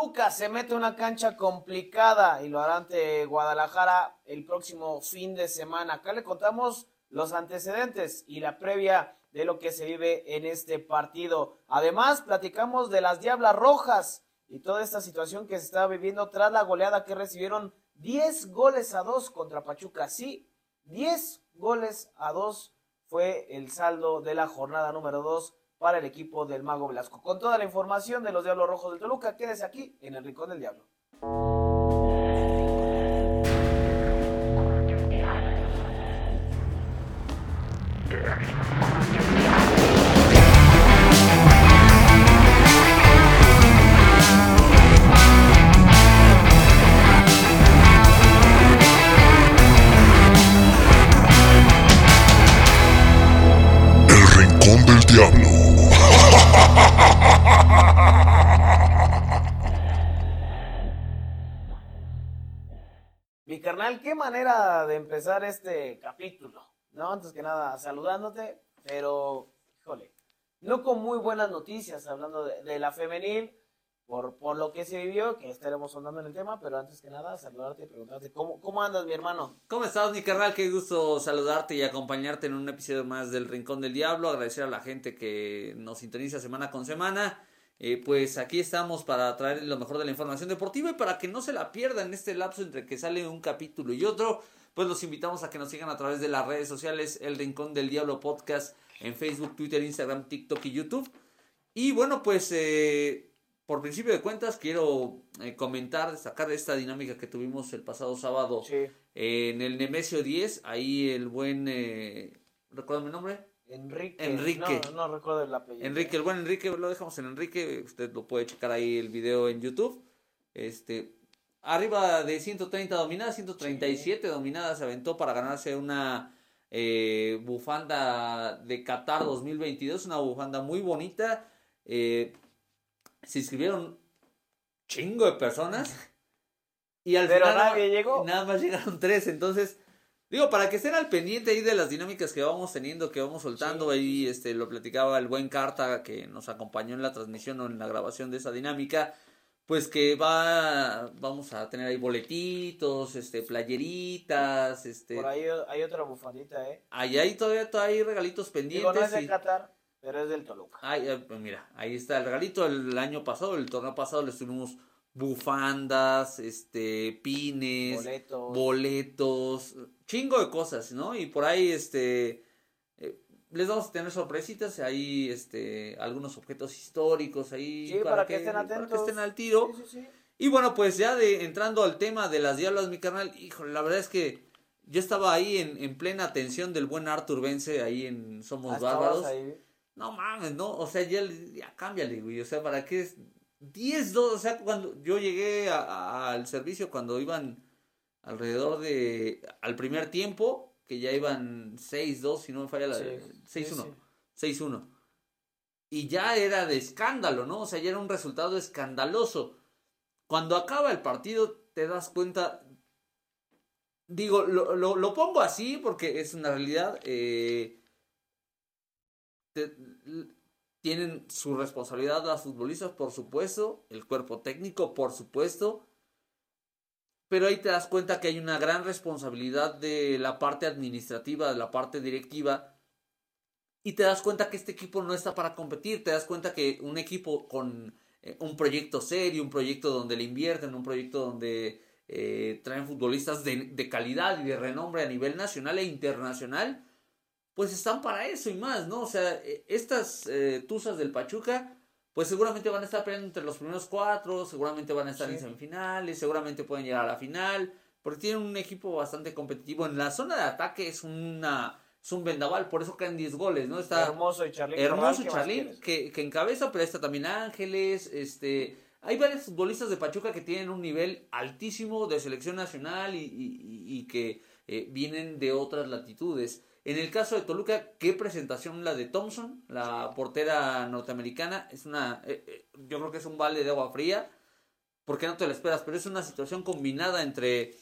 Toluca se mete una cancha complicada y lo hará ante Guadalajara el próximo fin de semana. Acá le contamos los antecedentes y la previa de lo que se vive en este partido. Además, platicamos de las Diablas Rojas y toda esta situación que se está viviendo tras la goleada que recibieron 10 goles a 2 contra Pachuca. Sí, 10 goles a 2 fue el saldo de la jornada número 2 para el equipo del Mago Velasco. Con toda la información de los Diablos Rojos del Toluca, quédese aquí en el Rincón del Diablo. Manera de empezar este capítulo. No, antes que nada, saludándote, pero, híjole, no con muy buenas noticias, hablando de, de la femenil, por, por lo que se vivió, que estaremos sondando en el tema, pero antes que nada, saludarte y preguntarte, ¿cómo, cómo andas, mi hermano? ¿Cómo estás, mi carnal? Qué gusto saludarte y acompañarte en un episodio más del Rincón del Diablo. Agradecer a la gente que nos sintoniza semana con semana. Eh, pues aquí estamos para traer lo mejor de la información deportiva y para que no se la pierdan en este lapso entre que sale un capítulo y otro. Pues los invitamos a que nos sigan a través de las redes sociales, El Rincón del Diablo Podcast, en Facebook, Twitter, Instagram, TikTok y YouTube. Y bueno, pues eh, por principio de cuentas quiero eh, comentar, destacar esta dinámica que tuvimos el pasado sábado Sí. en el Nemesio 10. Ahí el buen, eh, ¿recuerda mi nombre? Enrique. Enrique. No, no recuerdo el apellido. Enrique, el buen Enrique, lo dejamos en Enrique, usted lo puede checar ahí el video en YouTube. Este, arriba de 130 dominadas, 137 dominadas se aventó para ganarse una eh, bufanda de Qatar 2022, una bufanda muy bonita. Eh, se inscribieron chingo de personas y al Pero final nadie llegó. nada más llegaron tres, entonces Digo, para que estén al pendiente ahí de las dinámicas que vamos teniendo, que vamos soltando, Sí, ahí este lo platicaba el buen Carta que nos acompañó en la transmisión o en la grabación de esa dinámica, pues que va vamos a tener ahí boletitos, este playeritas, este Por ahí hay otra bufandita, ¿eh? ahí hay todavía, todavía hay regalitos pendientes. Digo, no es de y- Qatar, pero es del Toluca. Ay, eh, mira, ahí está el regalito el año pasado, el torneo pasado les tuvimos bufandas, este pines, Boletos. boletos, chingo de cosas, ¿no? Y por ahí, este, eh, les vamos a tener sorpresitas, ahí, este, algunos objetos históricos ahí. Sí, para que estén para que atentos. estén al tiro. Sí, sí, sí. Y bueno, pues ya de entrando al tema de las diablas, mi carnal, híjole, la verdad es que yo estaba ahí en, en plena atención del buen Arthur Vence, ahí en Somos Ah, Bárbaros. ahí. No mames, no, o sea, ya, ya cámbiale, güey, o sea, ¿para qué es 10, 2, o sea, cuando yo llegué a- a- al servicio cuando iban alrededor de, al primer tiempo, que ya iban 6, 2, si no me falla la, Sí, 6, 1, sí, sí. 6, 1. Y ya era de escándalo, ¿no? O sea, ya era un resultado escandaloso. Cuando acaba el partido, te das cuenta, digo, lo, lo, lo pongo así porque es una realidad, eh, te- tienen su responsabilidad las futbolistas, por supuesto, el cuerpo técnico, por supuesto, pero ahí te das cuenta que hay una gran responsabilidad de la parte administrativa, de la parte directiva, y te das cuenta que este equipo no está para competir, te das cuenta que un equipo con eh, un proyecto serio, un proyecto donde le invierten, un proyecto donde eh, traen futbolistas de, de calidad y de renombre a nivel nacional e internacional, pues están para eso y más, ¿no? O sea, eh, estas eh, tuzas del Pachuca, pues seguramente van a estar peleando entre los primeros cuatro, seguramente van a estar Sí. en semifinales, seguramente pueden llegar a la final, porque tienen un equipo bastante competitivo. En la zona de ataque es una es un vendaval, por eso caen 10 goles, ¿no? Está Hermoso y Charlín. Hermoso Corral, ¿qué más Charlín que, que encabeza, pero está también Ángeles, este, hay varios futbolistas de Pachuca que tienen un nivel altísimo de selección nacional y- y que eh, vienen de otras latitudes. En el caso de Toluca, qué presentación la de Thompson, la portera norteamericana, es una, eh, eh, yo creo que es un balde de agua fría, porque no te lo esperas, pero es una situación combinada entre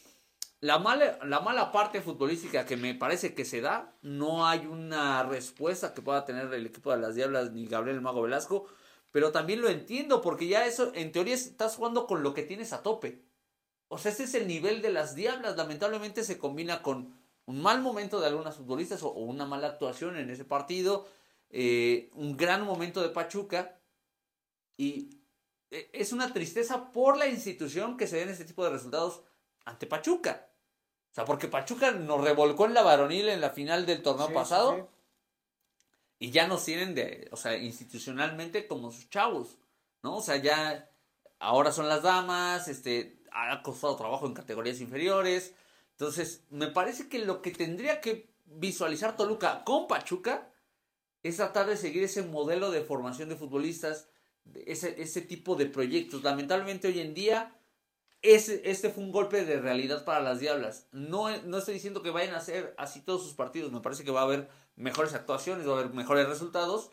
la mala, la mala parte futbolística que me parece que se da, no hay una respuesta que pueda tener el equipo de las Diablas ni Gabriel Mago Velasco, pero también lo entiendo porque ya eso, en teoría estás jugando con lo que tienes a tope. O sea, ese es el nivel de las diablas. Lamentablemente se combina con un mal momento de algunas futbolistas o, una mala actuación en ese partido, eh, un gran momento de Pachuca y eh, es una tristeza por la institución que se den este tipo de resultados ante Pachuca. O sea, porque Pachuca nos revolcó en la varonil en la final del torneo pasado. Y ya nos tienen de, o sea, institucionalmente como sus chavos, ¿no? O sea, ya ahora son las damas, este, ha costado trabajo en categorías inferiores. Entonces, me parece que lo que tendría que visualizar Toluca con Pachuca es tratar de seguir ese modelo de formación de futbolistas, ese, ese tipo de proyectos. Lamentablemente hoy en día ese, este fue un golpe de realidad para las Diablas. No, no estoy diciendo que vayan a ser así todos sus partidos. Me parece que va a haber mejores actuaciones, va a haber mejores resultados.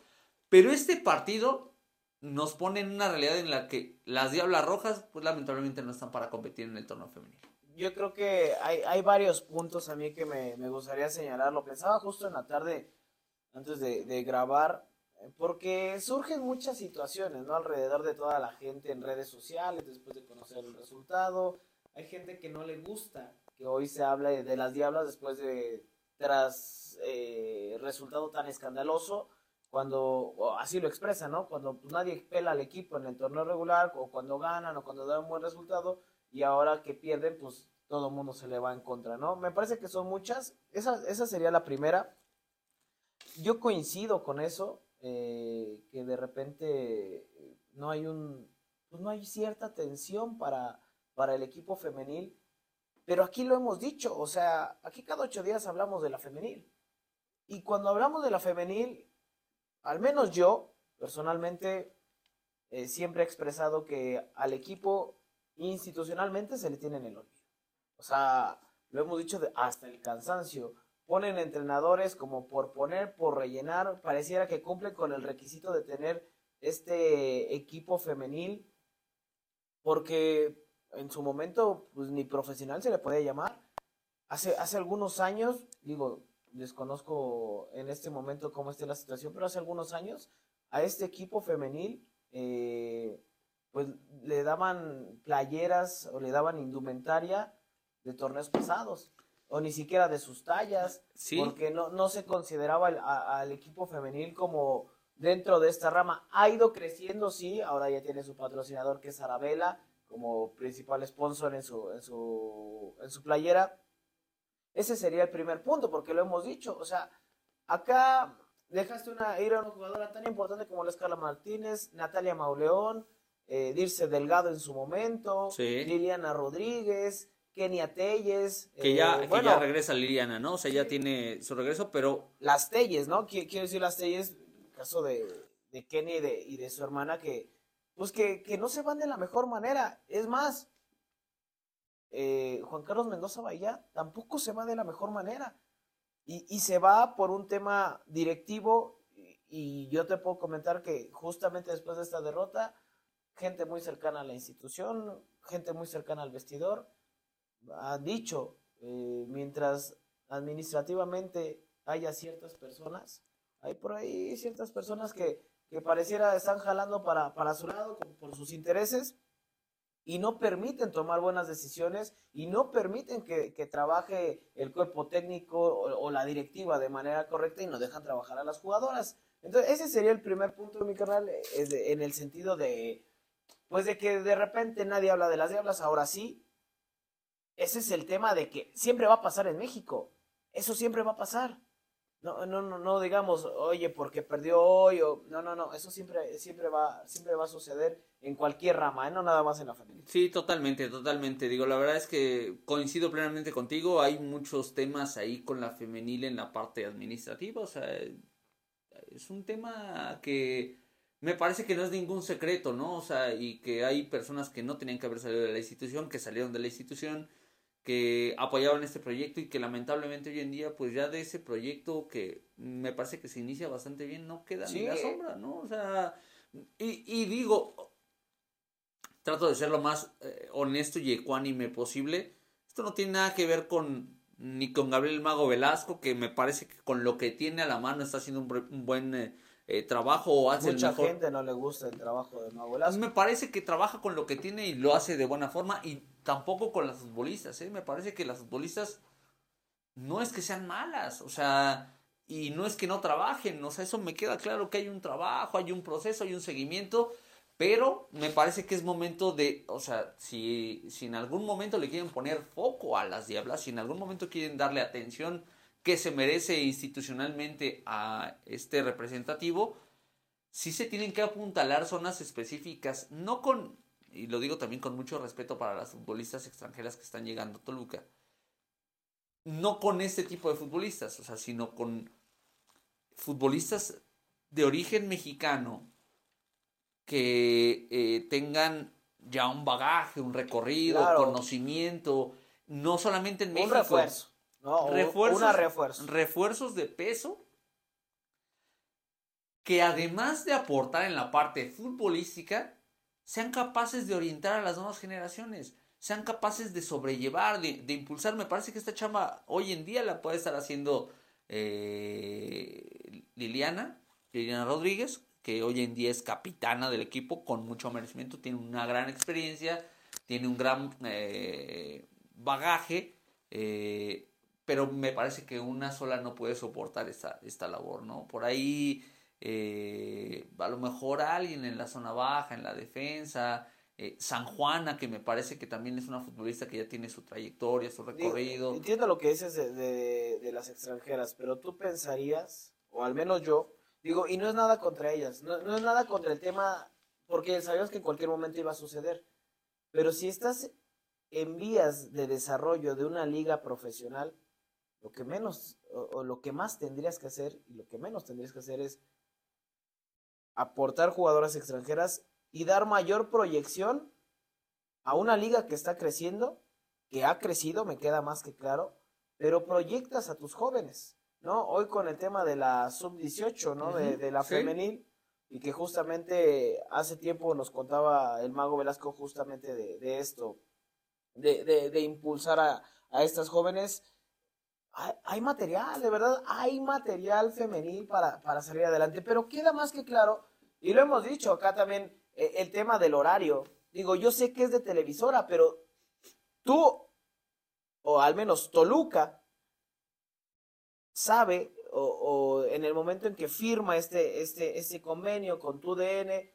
Pero este partido nos pone en una realidad en la que las Diablas Rojas, pues lamentablemente no están para competir en el torneo femenino. Yo creo que hay, hay varios puntos a mí que me, me, gustaría señalar. Lo pensaba justo en la tarde, antes de, grabar, porque surgen muchas situaciones, ¿no? Alrededor de toda la gente en redes sociales, después de conocer el resultado. Hay gente que no le gusta que hoy se hable de las diablas después de, tras eh, resultado tan escandaloso, cuando, así lo expresa, ¿no? Cuando pues, nadie pela al equipo en el torneo regular, o cuando ganan, o cuando dan un buen resultado, y ahora que pierden, pues todo el mundo se le va en contra, ¿no? Me parece que son muchas. Esa, esa sería la primera. Yo coincido con eso. Eh, que de repente no hay un, pues no hay cierta tensión para, para el equipo femenil, pero aquí lo hemos dicho, o sea, aquí cada ocho días hablamos de la femenil. Y cuando hablamos de la femenil, al menos yo, personalmente, eh, siempre he expresado que al equipo institucionalmente se le tiene en el olvido. O sea, lo hemos dicho hasta el cansancio ponen entrenadores como por poner, por rellenar, pareciera que cumplen con el requisito de tener este equipo femenil, porque en su momento pues ni profesional se le podía llamar. Hace, hace algunos años, digo, desconozco en este momento cómo esté la situación, pero hace algunos años a este equipo femenil eh, pues le daban playeras o le daban indumentaria de torneos pasados o ni siquiera de sus tallas, porque no, no se consideraba al equipo femenil como dentro de esta rama. Ha ido creciendo, sí, ahora ya tiene su patrocinador que es Arabella como principal sponsor en su, en su, en su playera. Ese sería el primer punto, porque lo hemos dicho, o sea, acá dejaste una, ir a una jugadora tan importante como la Escala Martínez, Natalia Mauleón, eh, Dirce Delgado en su momento, Liliana Rodríguez, Kenia Telles. Que ya, eh, ya regresa Liliana, ¿no? O sea, ya tiene su regreso, pero... Las Telles, ¿no? Quiero decir las Telles, caso de, de Kenia y de, y de su hermana, que pues que, que, no se van de la mejor manera. Es más, eh, Juan Carlos Mendoza Bahía tampoco se va de la mejor manera. Y, y se va por un tema directivo. Y, y yo te puedo comentar que justamente después de esta derrota, gente muy cercana a la institución, gente muy cercana al vestidor, ha dicho, eh, mientras administrativamente haya ciertas personas, hay por ahí ciertas personas que, que pareciera están jalando para, para su lado por sus intereses y no permiten tomar buenas decisiones y no permiten que, que trabaje el cuerpo técnico o, la directiva de manera correcta y no dejan trabajar a las jugadoras. Entonces, ese sería el primer punto de mi canal, en el sentido de, pues de que de repente nadie habla de las diablas, ahora sí, ese es el tema de que siempre va a pasar en México. Eso siempre va a pasar. No, no, no, no digamos, oye, porque perdió hoy, o no, no, no, eso siempre, siempre va, siempre va a suceder en cualquier rama, ¿eh? no nada más en la familia. Sí, totalmente, totalmente. Digo, la verdad es que coincido plenamente contigo. Hay muchos temas ahí con la femenil en la parte administrativa. O sea, es un tema que me parece que no es ningún secreto, ¿no? O sea, y que hay personas que no tenían que haber salido de la institución, que salieron de la institución que apoyaban este proyecto y que lamentablemente hoy en día pues ya de ese proyecto que me parece que se inicia bastante bien no queda ni la sombra, ¿no? O sea, y, y digo, trato de ser lo más eh, honesto y ecuánime posible. Esto no tiene nada que ver con ni con Gabriel Mago Velasco, que me parece que con lo que tiene a la mano está haciendo un, buen eh, eh, trabajo o hace Mucha el mejor. gente no le gusta el trabajo de Velasco. Me parece que trabaja con lo que tiene y lo hace de buena forma y tampoco con las futbolistas, ¿eh? Me parece que las futbolistas no es que sean malas, o sea, y no es que no trabajen, o sea, eso me queda claro que hay un trabajo, hay un proceso, hay un seguimiento, pero me parece que es momento de, o sea, si, si en algún momento le quieren poner foco a las diablas, si en algún momento quieren darle atención que se merece institucionalmente a este representativo, sí se tienen que apuntalar zonas específicas, no con, y lo digo también con mucho respeto para las futbolistas extranjeras que están llegando a Toluca, no con este tipo de futbolistas, o sea, sino con futbolistas de origen mexicano que eh, tengan ya un bagaje, un recorrido, Claro. conocimiento, no solamente en un México. refuerzo. Refuerzos, Una refuerzo. refuerzos de peso que además de aportar en la parte futbolística, sean capaces de orientar a las nuevas generaciones, sean capaces de sobrellevar, de, de impulsar. Me parece que esta chamba hoy en día la puede estar haciendo eh, Liliana, Liliana Rodríguez, que hoy en día es capitana del equipo con mucho merecimiento, tiene una gran experiencia, tiene un gran eh, bagaje, eh, pero me parece que una sola no puede soportar esta, esta labor, ¿no? Por ahí eh, a lo mejor alguien en la zona baja, en la defensa, eh, San Juana, que me parece que también es una futbolista que ya tiene su trayectoria, su recorrido. entiendo lo que dices de, de- de las extranjeras, pero tú pensarías, o al menos yo, digo, y no es nada contra ellas, no, no es nada contra el tema, porque sabíamos que en cualquier momento iba a suceder, pero si estás en vías de desarrollo de una liga profesional, lo que menos, o, o lo que más tendrías que hacer, y lo que menos tendrías que hacer es aportar jugadoras extranjeras y dar mayor proyección a una liga que está creciendo, que ha crecido, me queda más que claro, pero proyectas a tus jóvenes, ¿no? Hoy con el tema de la sub-18, ¿no? de, de la sí. femenil, y que justamente hace tiempo nos contaba el mago Velasco justamente de, de esto, de, de- de impulsar a, a estas jóvenes. Hay, hay material, de verdad, hay material femenil para, para salir adelante, pero queda más que claro, y lo hemos dicho acá también, eh, el tema del horario. Digo, yo sé que es de televisora, pero tú, o al menos Toluca, sabe, o, o en el momento en que firma este, este, este convenio con tu DN,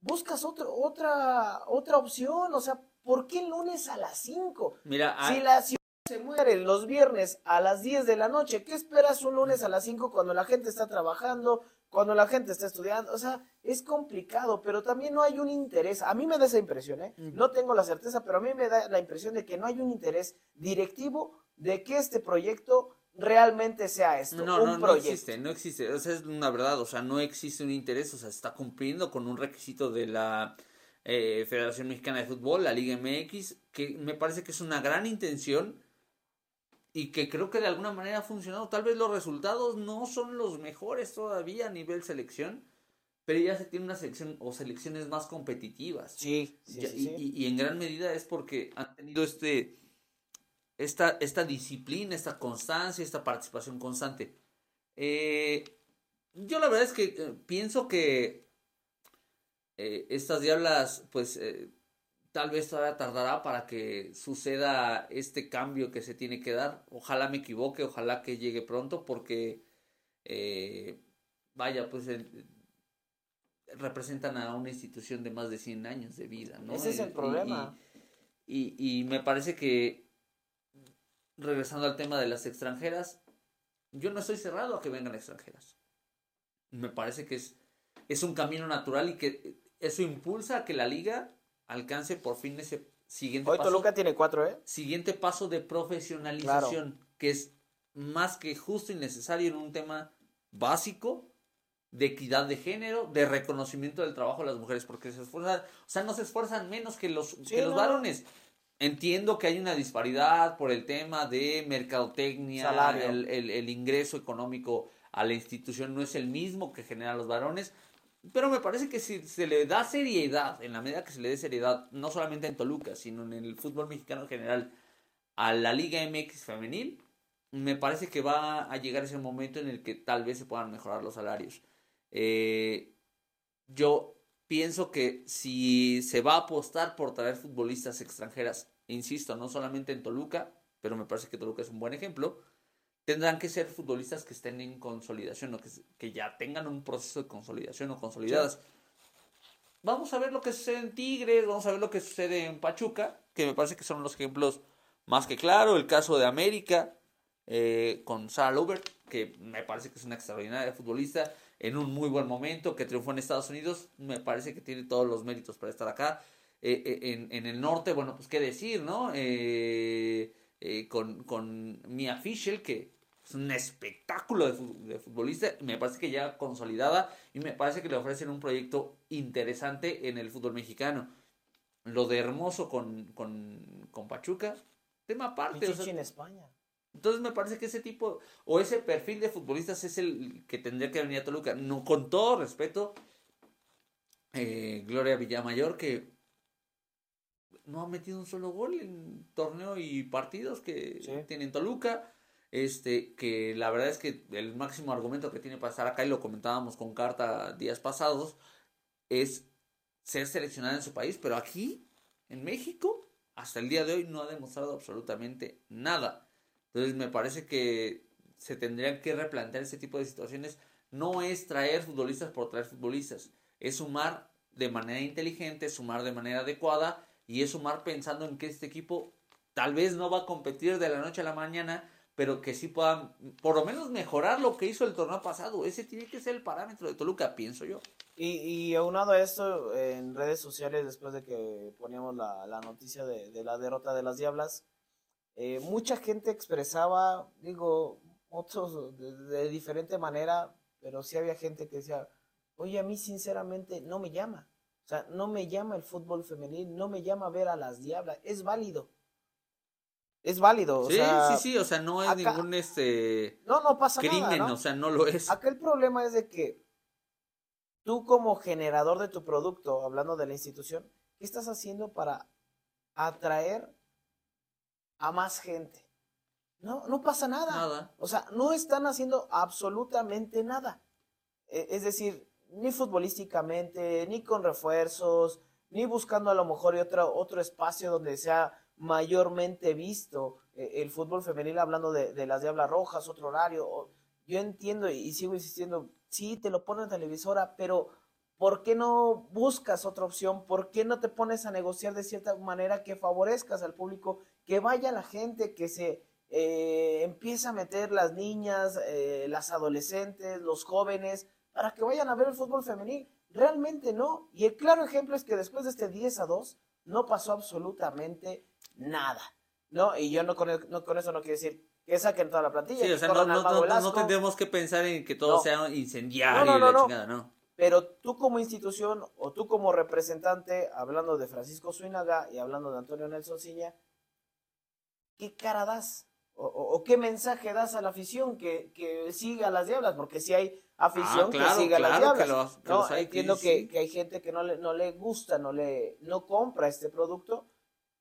buscas otro, otra, otra opción, o sea, ¿por qué el lunes a las 5? Mira, Si hay- la se muere los viernes a las 10 de la noche, ¿qué esperas un lunes a las 5 cuando la gente está trabajando, cuando la gente está estudiando? O sea, es complicado, pero también no hay un interés. A mí me da esa impresión, ¿eh? No tengo la certeza, pero a mí me da la impresión de que no hay un interés directivo de que este proyecto realmente sea esto, No, un no, no proyecto. existe, no existe. O sea, es una verdad, o sea, no existe un interés, o sea, se está cumpliendo con un requisito de la eh, Federación Mexicana de Fútbol, la Liga MX, que me parece que es una gran intención y que creo que de alguna manera ha funcionado. Tal vez los resultados no son los mejores todavía a nivel selección, pero ya se tiene una selección o selecciones más competitivas. Sí, sí, Ya- sí, y, sí. y- y en gran medida es porque han tenido este esta, esta disciplina, esta constancia, esta participación constante. Eh, yo la verdad es que eh, pienso que eh, estas diablas, pues eh, tal vez todavía tardará para que suceda este cambio que se tiene que dar. Ojalá me equivoque, ojalá que llegue pronto, porque eh, vaya, pues eh, representan a una institución de más de 100 años de vida, ¿no? Ese es el Y- y- problema. Y, y me parece que, regresando al tema de las extranjeras, yo no estoy cerrado a que vengan extranjeras. Me parece que es, es un camino natural y que eso impulsa a que la liga alcance por fin ese siguiente Hoy paso Toluca tiene cuatro, ¿eh? siguiente paso de profesionalización, que es más que justo y necesario en un tema básico de equidad de género, de reconocimiento del trabajo de las mujeres, porque se esfuerzan, o sea, no se esfuerzan menos que los, que los no. varones. Entiendo que hay una disparidad por el tema de mercadotecnia, Salario. el, el- el ingreso económico a la institución no es el mismo que generan los varones, pero me parece que si se le da seriedad, en la medida que se le dé seriedad, no solamente en Toluca, sino en el fútbol mexicano en general, a la Liga MX femenil, me parece que va a llegar ese momento en el que tal vez se puedan mejorar los salarios. Eh, yo pienso que si se va a apostar por traer futbolistas extranjeras, insisto, no solamente en Toluca, pero me parece que Toluca es un buen ejemplo, tendrán que ser futbolistas que estén en consolidación o que, que ya tengan un proceso de consolidación o consolidadas. Vamos a ver lo que sucede en Tigres, vamos a ver lo que sucede en Pachuca, que me parece que son los ejemplos más que claro. El caso de América eh, con Sarah Lover, que me parece que es una extraordinaria futbolista en un muy buen momento, que triunfó en Estados Unidos, me parece que tiene todos los méritos para estar acá. Eh, eh, en, en, el norte, bueno, pues qué decir, ¿no? con, con Mia Fischel, que es un espectáculo de, futbolista, me parece que ya consolidada y me parece que le ofrecen un proyecto interesante en el fútbol mexicano. Lo de Hermoso con, con, con Pachuca, tema aparte. O en España. Entonces me parece que ese tipo o ese perfil de futbolistas es el que tendría que venir a Toluca. No, con todo respeto, eh, Gloria Villamayor, que no ha metido un solo gol en torneo y partidos que tiene en Toluca este, que la verdad es que el máximo argumento que tiene para estar acá, y lo comentábamos con Carta días pasados, es ser seleccionada en su país, pero aquí, en México, hasta el día de hoy no ha demostrado absolutamente nada. Entonces me parece que se tendrían que replantear ese tipo de situaciones. No es traer futbolistas por traer futbolistas, es sumar de manera inteligente, sumar de manera adecuada y es sumar pensando en que este equipo tal vez no va a competir de la noche a la mañana, pero que sí puedan por lo menos mejorar lo que hizo el torneo pasado. Ese tiene que ser el parámetro de Toluca, pienso yo. Y, aunado a esto, en redes sociales, después de que poníamos la, noticia de, la derrota de las Diablas, eh, mucha gente expresaba, digo, otros de, de, diferente manera, pero sí había gente que decía, oye, a mí sinceramente no me llama. O sea, no me llama el fútbol femenil, no me llama ver a las Diablas. Es válido es válido. sí, sí, sí, o sea, no es ningún este no, no pasa crimen, nada, o sea, no lo es. Acá el problema es de que tú como generador de tu producto, hablando de la institución, ¿qué estás haciendo para atraer a más gente? No, no pasa nada. Nada. O sea, no están haciendo absolutamente nada. E, es decir, ni futbolísticamente, ni con refuerzos, ni buscando a lo mejor otro, otro espacio donde sea mayormente visto eh, el fútbol femenil hablando de, las Diablas Rojas, otro horario. Yo entiendo y sigo insistiendo, sí, te lo ponen en televisora, pero ¿por qué no buscas otra opción? ¿Por qué no te pones a negociar de cierta manera que favorezcas al público, que vaya la gente, que se eh, empiece a meter las niñas, eh, las adolescentes, los jóvenes, para que vayan a ver el fútbol femenil? Realmente no. Y el claro ejemplo es que después de este 10 a 2, no pasó absolutamente nada. ¿No? Y yo no con, no, con eso no quiero decir que saquen toda la plantilla. Sí, o sea, no, no, no, no, tendremos que pensar en que todo sea incendiario y la chingada, no. Pero tú como institución o tú como representante, hablando de Francisco Zuinaga y hablando de Antonio Nelson Ciña, ¿qué cara das? O, o, qué mensaje das a la afición que, que siga a las diablas? Porque si hay afición ah, claro, que siga a las diablas. Que los, que ¿no? hay, Entiendo que, que, hay gente que no le, no le gusta, no le no compra este producto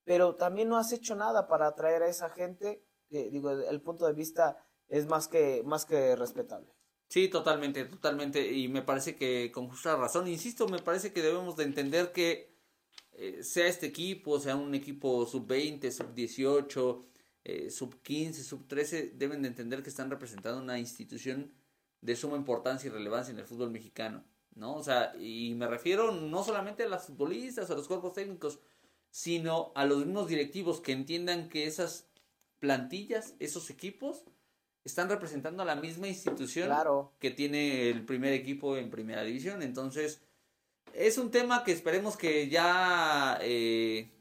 pero también no has hecho nada para atraer a esa gente, que, digo, el punto de vista es más que, más que respetable. Sí, totalmente, totalmente, y me parece que con justa razón, insisto, me parece que debemos de entender que eh, sea este equipo, sea un equipo sub-20, sub-18, eh, sub-15, sub-13, deben de entender que están representando una institución de suma importancia y relevancia en el fútbol mexicano, ¿no? O sea, y me refiero no solamente a las futbolistas, a los cuerpos técnicos, sino a los mismos directivos que entiendan que esas plantillas, esos equipos, están representando a la misma institución que tiene el primer equipo en primera división. Entonces, es un tema que esperemos que ya eh,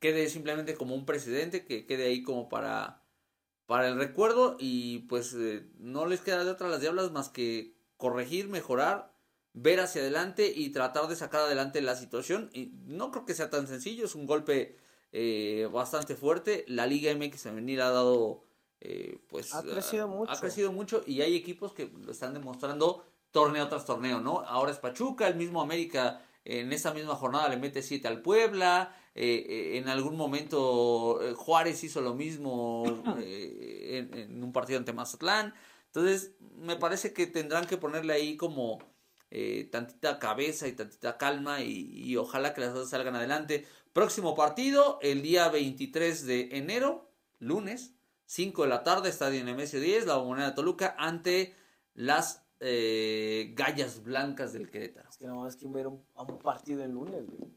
quede simplemente como un precedente, que quede ahí como para, para el recuerdo y pues eh, no les queda de otra las diablas más que corregir, mejorar ver hacia adelante y tratar de sacar adelante la situación. Y no creo que sea tan sencillo, es un golpe eh, bastante fuerte. La Liga MX femenil ha dado, eh, pues... Ha crecido mucho. Ha crecido mucho y hay equipos que lo están demostrando torneo tras torneo, ¿no? Ahora es Pachuca, el mismo América en esa misma jornada le mete 7 al Puebla. Eh, en algún momento Juárez hizo lo mismo en, en, un partido ante Mazatlán. Entonces, me parece que tendrán que ponerle ahí como eh, tantita cabeza y tantita calma y, y ojalá que las cosas salgan adelante. Próximo partido, el día 23 de enero, lunes, 5 de la tarde, Estadio Nemesio 10, la Bombonera de Toluca, ante las eh, Gallas Blancas del Querétaro. Es que no más que ver un, a un partido el lunes, güey.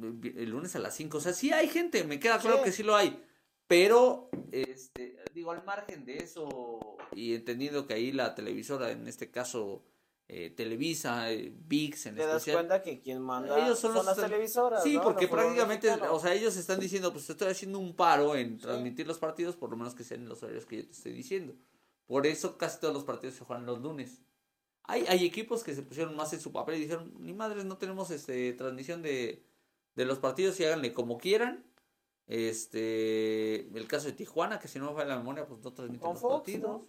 El lunes a las 5, o sea, sí hay gente, me queda claro Sí. que sí lo hay. Pero, este, digo, al margen de eso, y entendiendo que ahí la televisora, en este caso eh, Televisa, eh, VIX en Te das especial, cuenta que quien manda ellos son, son, los las televisoras. Sí, ¿no? porque Los prácticamente, o sea, ellos están diciendo, pues te estoy haciendo un paro en Sí. transmitir los partidos, por lo menos que sean los horarios que yo te estoy diciendo. Por eso casi todos los partidos se juegan los lunes. Hay, hay equipos que se pusieron más en su papel y dijeron, ni madres, no tenemos este transmisión de, de los partidos y háganle como quieran. Este, el caso de Tijuana, que si no me falla la memoria, pues no transmiten los Fox, partidos. ¿no?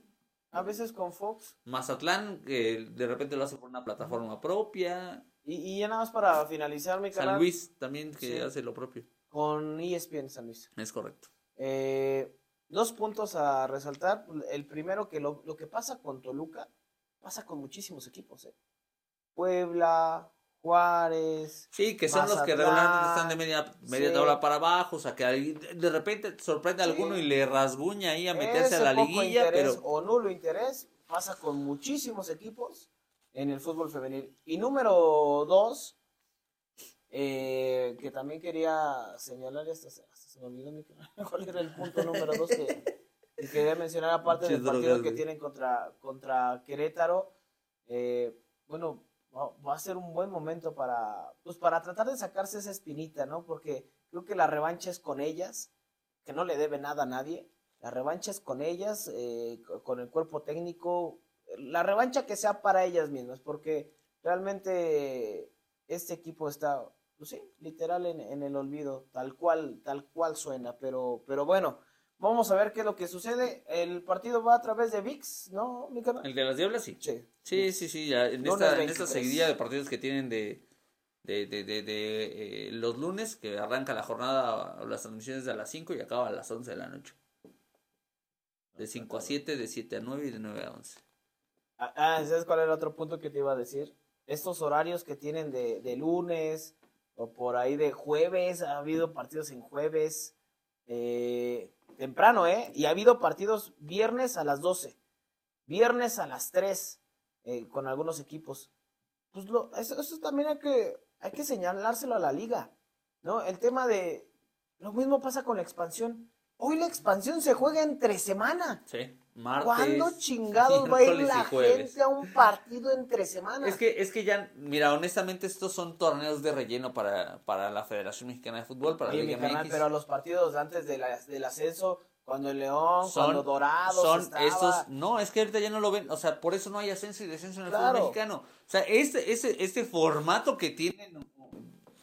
A veces con Fox. Mazatlán, que de repente lo hace por una plataforma propia. Y, y ya nada más para finalizar mi San canal Luis también que Sí. hace lo propio. con ESPN San Luis. Es correcto. Eh, dos puntos a resaltar. El primero, que lo, lo que pasa con Toluca, pasa con muchísimos equipos. ¿eh? Puebla, Juárez. Sí, que son los que regularmente están de media, media sí. tabla para abajo, o sea, que ahí de- repente sorprende a Sí. alguno y le rasguña ahí a meterse a la poco liguilla, interés pero o nulo interés pasa con muchísimos equipos en el fútbol femenil. Y número dos, eh, que también quería señalar, y hasta, se- hasta se me olvidó mi- cuál era el punto número dos que, que quería mencionar, aparte del partido drogas, que güey. tienen contra, contra Querétaro. Eh, bueno, va, a ser un buen momento para, pues para tratar de sacarse esa espinita, ¿no? Porque creo que la revancha es con ellas, que no le debe nada a nadie. La revancha es con ellas, eh, co- con el cuerpo técnico. La revancha que sea para ellas mismas, porque realmente este equipo está, pues sí, literal en, en el olvido, tal cual, tal cual suena. Pero, pero bueno, vamos a ver qué es lo que sucede. El partido va a través de VIX, ¿no, mi canal? el de las Diablas sí. Sí. Sí, sí, sí, ya en, esta, en esta 23. seguidilla de partidos que tienen de, de, de, de, de, eh, los lunes, que arranca la jornada, o las transmisiones a las 5 y acaba a las 11 de la noche. De 5 a 7, de 7 a 9 y de 9 a 11. Ah, ah, ¿sabes cuál era el otro punto que te iba a decir? Estos horarios que tienen de, de lunes o por ahí de jueves, ha habido partidos en jueves eh, temprano, ¿eh? Y ha habido partidos viernes a las 12, viernes a las 3 eh, con algunos equipos. Pues lo, eso, eso también hay que, hay que señalárselo a la liga, ¿no? El tema de, lo mismo pasa con la expansión. Hoy la expansión se juega entre semana. Sí, martes. ¿Cuándo chingados va a ir la gente a un partido entre semanas? Es que, es que ya, mira, honestamente estos son torneos de relleno para, para la Federación Mexicana de Fútbol, para Oye, la Liga carnal, MX. pero los partidos antes de la- del ascenso, cuando el León, son, cuando Dorados son estaba, estos, no, es que ahorita ya no lo ven, o sea, por eso no hay ascenso y descenso en el Claro. fútbol mexicano. O sea, este, este, este formato que tienen,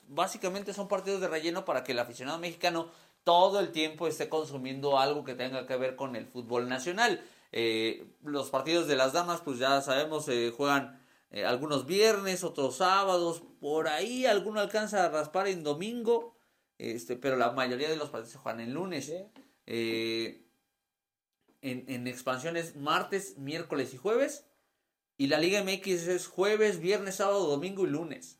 básicamente son partidos de relleno para que el aficionado mexicano todo el tiempo esté consumiendo algo que tenga que ver con el fútbol nacional. Eh, los partidos de las damas, pues ya sabemos, eh, juegan eh, algunos viernes, otros sábados, por ahí alguno alcanza a raspar en domingo, este, pero la mayoría de los partidos se juegan en lunes. En, en expansiones martes, miércoles y jueves. Y la Liga MX es jueves, viernes, sábado, domingo y lunes.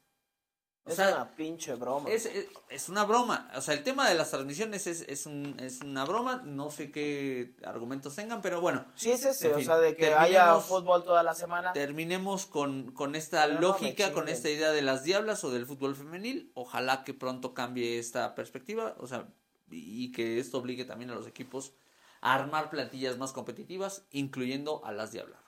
O es sea, una pinche broma. es, es, es una broma. O sea, el tema de las transmisiones es, es, un, es una broma. No sé qué argumentos tengan, pero bueno. sí, es ese, en o sea, de que haya fútbol toda la semana. Terminemos con, con esta Pero no me lógica, con esta idea de las diablas o del fútbol femenil. Ojalá que pronto cambie esta perspectiva. O sea, y que esto obligue también a los equipos a armar plantillas más competitivas, incluyendo a las diablas.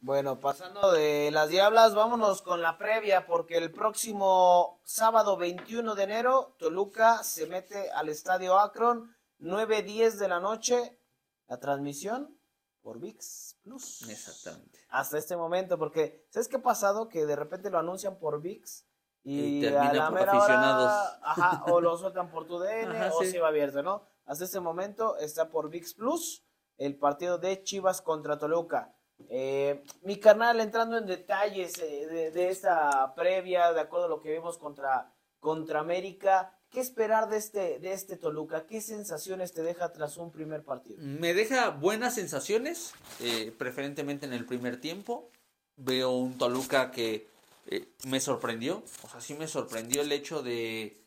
Bueno, pasando de las Diablas, vámonos con la previa, porque el próximo sábado 21 de enero, Toluca se mete al Estadio Akron, 9.10 de la noche, la transmisión por VIX Plus. Exactamente. Hasta este momento, porque ¿sabes qué ha pasado? Que de repente lo anuncian por VIX y, a la mera aficionados. hora, ajá, o lo sueltan por tu DN Ajá, o sí. se va abierto, ¿no? Hasta este momento está por VIX Plus el partido de Chivas contra Toluca. Eh, mi carnal entrando en detalles eh, de, esta previa, de acuerdo a lo que vimos contra, contra América, ¿Qué esperar de este, de este Toluca? ¿Qué sensaciones te deja tras un primer partido? Me deja buenas sensaciones, eh, preferentemente en el primer tiempo. Veo un Toluca que eh, me sorprendió, o sea, sí me sorprendió el hecho de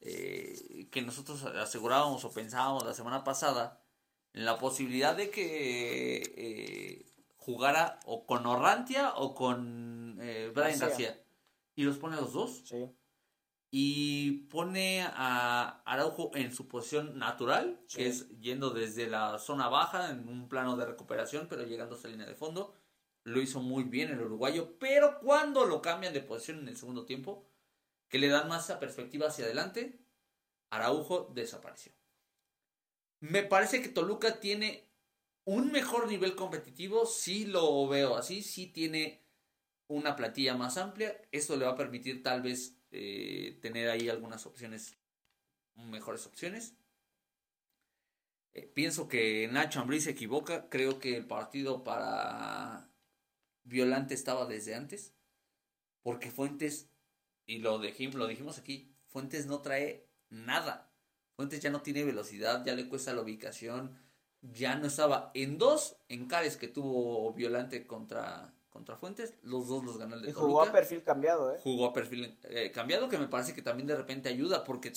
eh, que nosotros asegurábamos o pensábamos la semana pasada en la posibilidad de que jugara o con Orrantia o con Brian García. Y los pone a los dos. Sí y pone a Araujo en su posición natural, que es yendo desde la zona baja en un plano de recuperación, pero llegando a esa línea de fondo. Lo hizo muy bien el uruguayo, pero cuando lo cambian de posición en el segundo tiempo, que le dan más esa perspectiva hacia adelante, Araujo desapareció. Me parece que Toluca tiene un mejor nivel competitivo, sí lo veo así, sí tiene una plantilla más amplia, esto le va a permitir tal vez eh, tener ahí algunas opciones, mejores opciones. Eh, pienso que Nacho Ambrí se equivoca. Creo que el partido para Violante estaba desde antes. Porque Fuentes, y lo, lo dijimos aquí, Fuentes no trae nada. Fuentes ya no tiene velocidad, ya le cuesta la ubicación. Ya no estaba en dos encares que tuvo Violante contra, contra Fuentes, los dos los ganó el de y Jugó a perfil cambiado, ¿eh? Jugó a perfil eh, cambiado, que me parece que también de repente ayuda, porque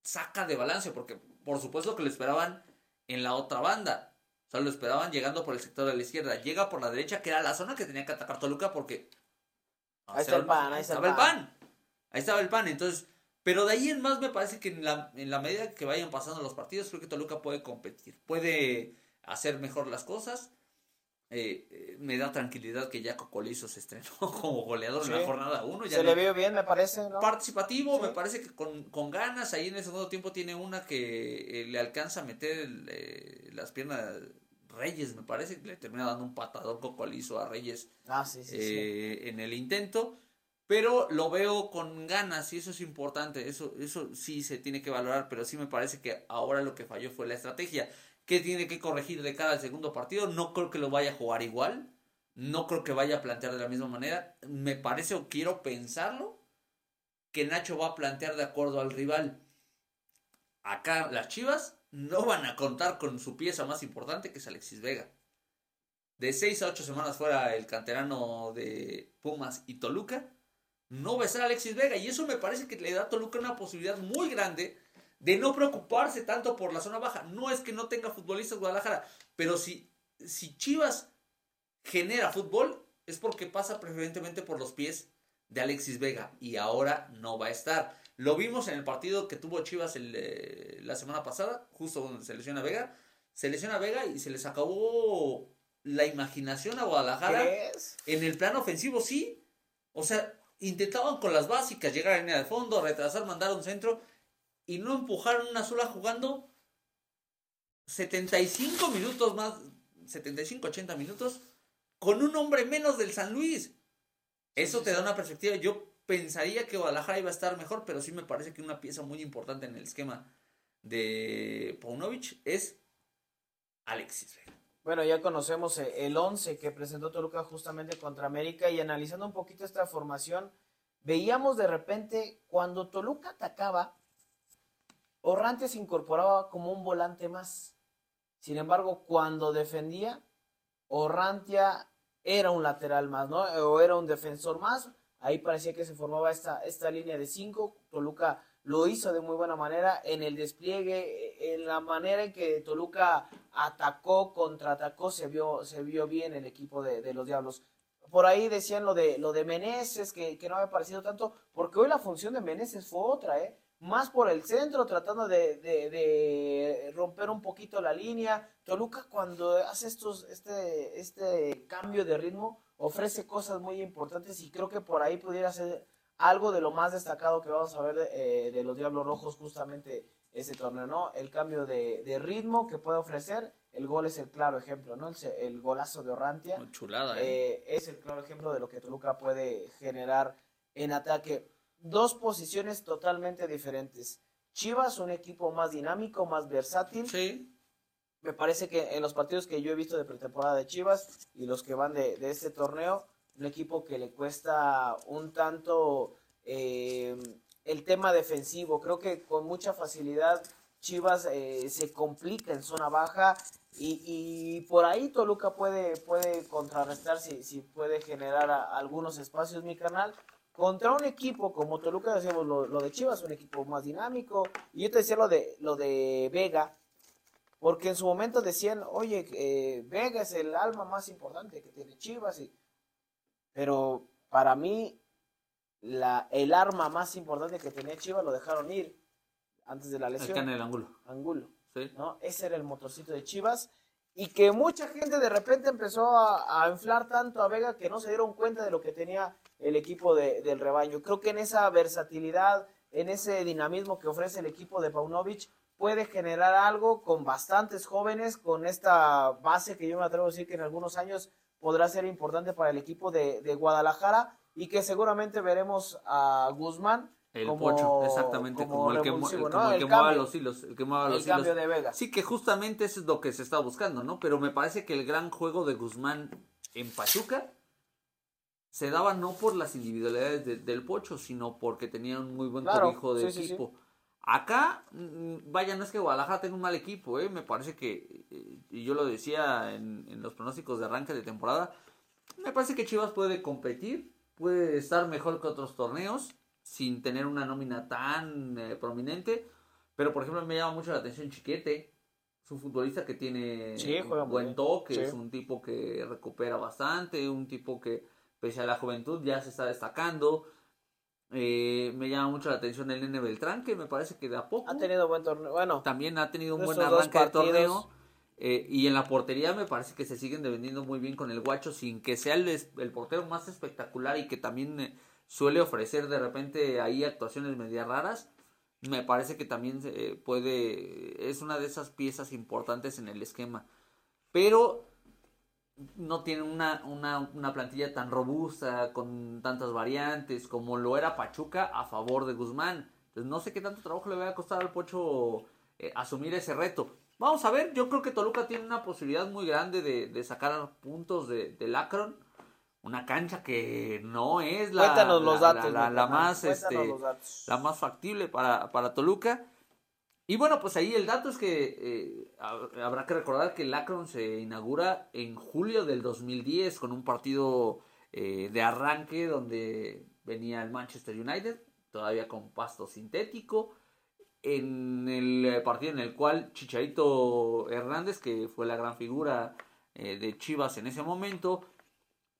saca de balance, porque por supuesto que lo esperaban en la otra banda. O sea, lo esperaban llegando por el sector de la izquierda. Llega por la derecha, que era la zona que tenía que atacar Toluca, porque. Ahí está el pan, ahí estaba el pan. Ahí estaba el pan. Entonces, pero de ahí en más me parece que en la, en la medida que vayan pasando los partidos, creo que Toluca puede competir. Puede hacer mejor las cosas eh, eh, me da tranquilidad que ya Cocolizo se estrenó como goleador en la jornada 1. Se le vio bien, me parece. Participativo, me parece que con, ganas. Ahí en el segundo tiempo tiene una que eh, le alcanza a meter las piernas Reyes, me parece. Le termina dando un patador Cocolizo a Reyes ah, en el intento. Pero lo veo con ganas y eso es importante. Eso, eso sí se tiene que valorar, pero sí me parece que ahora lo que falló fue la estrategia qué tiene que corregir de cara al segundo partido. No creo que lo vaya a jugar igual. No creo que vaya a plantear de la misma manera. Me parece o quiero pensarlo que Nacho va a plantear de acuerdo al rival. Acá las Chivas no van a contar con su pieza más importante que es Alexis Vega. De 6 a 8 semanas fuera el canterano de Pumas y Toluca, no va a estar Alexis Vega. Y eso me parece que le da a Toluca una posibilidad muy grande de no preocuparse tanto por la zona baja. No es que no tenga futbolistas Guadalajara, pero si, si Chivas genera fútbol, es porque pasa preferentemente por los pies de Alexis Vega y ahora no va a estar. Lo vimos en el partido que tuvo Chivas eh, la semana pasada, justo donde se lesiona Vega. Se lesiona Vega y se les acabó la imaginación a Guadalajara. En el plano ofensivo, sí. O sea, intentaban con las básicas llegar a la línea de fondo, retrasar, mandar un centro y no empujaron una sola jugando 75 minutos más, 75, 80 minutos con un hombre menos del San Luis. Eso te da una perspectiva. Yo pensaría que Guadalajara iba a estar mejor, pero sí me parece que una pieza muy importante en el esquema de Paunovic es Alexis Bueno, ya conocemos eh, el 11 que presentó Toluca justamente contra América y analizando un poquito esta formación, veíamos de repente cuando Toluca atacaba, Orrantia se incorporaba como un volante más. Sin embargo, cuando defendía, Orrantia era un lateral más, ¿no? O era un defensor más. Ahí parecía que se formaba esta, esta línea de cinco. Toluca lo hizo de muy buena manera en el despliegue, en la manera en que Toluca atacó, contraatacó, se vio, se vio bien el equipo de, los Diablos. Por ahí decían lo de, lo de Meneses, que, que no había parecido tanto, porque hoy la función de Meneses fue otra, ¿eh? más por el centro, tratando de, romper un poquito la línea. Toluca cuando hace estos, este, este cambio de ritmo ofrece cosas muy importantes y creo que por ahí pudiera ser algo de lo más destacado que vamos a ver de, eh, los Diablos Rojos justamente ese torneo, ¿no? El cambio de, ritmo que puede ofrecer, el gol es el claro ejemplo, ¿no? El, golazo de Orrantia. chulada, ¿eh? ¿eh? es el claro ejemplo de lo que Toluca puede generar en ataque dos posiciones totalmente diferentes. Chivas, un equipo más dinámico, más versátil. Sí. Me parece que en los partidos que yo he visto de pretemporada de Chivas y los que van de, este torneo, un equipo que le cuesta un tanto eh, el tema defensivo. Creo que con mucha facilidad Chivas eh, se complica en zona baja y, y, por ahí Toluca puede, puede contrarrestar si, si puede generar algunos espacios, mi canal. Contra un equipo como Toluca, decíamos lo, lo de Chivas, un equipo más dinámico. Y yo te decía lo de, lo de Vega, porque en su momento decían, oye, eh, Vega es el alma más importante que tiene Chivas. Y... Pero para mí, la, el arma más importante que tenía Chivas lo dejaron ir antes de la Acá en lesión. el ángulo. Angulo. Sí. ¿no? Ese era el motorcito de Chivas. Y que mucha gente de repente empezó a, a inflar tanto a Vega que no se dieron cuenta de lo que tenía el equipo de- del rebaño. Creo que en esa versatilidad, en ese dinamismo que ofrece el equipo de Paunovic, puede generar algo con bastantes jóvenes, con esta base que yo me atrevo a decir que en algunos años podrá ser importante para el equipo de, de Guadalajara y que seguramente veremos a Guzmán El como, pocho, exactamente, como, el que, revulsivo, como el que El mueva los hilos, el que mueva los el cambio hilos. de Vega. Sí, que justamente eso es lo que se está buscando, ¿no? Pero me parece que el gran juego de Guzmán en Pachuca se daba no por las individualidades de- del Pocho, sino porque tenía un muy buen Claro, cobijo de sí, sí, sí. Acá, mm, vaya, no es que Guadalajara tenga un mal equipo, ¿eh? Me parece que, eh, y yo lo decía en, en los pronósticos de arranque de temporada, me parece que Chivas puede competir, puede estar mejor que otros torneos, sin tener una nómina tan eh, prominente. Pero, por ejemplo, me llama mucho la atención Chiquete. Es un futbolista que tiene Sí, muy buen toque, Sí. es un tipo que recupera bastante, un tipo que, pese a la juventud, ya se está destacando. Eh, me llama mucho la atención el Nene Beltrán, que me parece que de a poco Ha tenido buen torneo. Bueno, también ha tenido un buen arranque de torneo. eh, y en la portería me parece que se siguen defendiendo muy bien con el guacho, sin que sea el portero más espectacular y que también eh, suele ofrecer de repente ahí actuaciones media raras. Me parece que también eh, puede, es una de esas piezas importantes en el esquema. Pero no tiene una, una, una plantilla tan robusta, con tantas variantes, como lo era Pachuca a favor de Guzmán. Entonces no sé qué tanto trabajo le va a costar al Pocho eh, asumir ese reto. Vamos a ver, yo creo que Toluca tiene una posibilidad muy grande de, de sacar puntos de, del Akron. Una cancha que no es la, la- la- más este, la más factible para, para Toluca. Y bueno, pues ahí el dato es que eh, hab- habrá que recordar que el Akron se inaugura en julio del 2010 con un partido eh, de arranque donde venía el Manchester United, todavía con pasto sintético, en el eh, partido en el cual Chicharito Hernández, que fue la gran figura de Chivas en ese momento,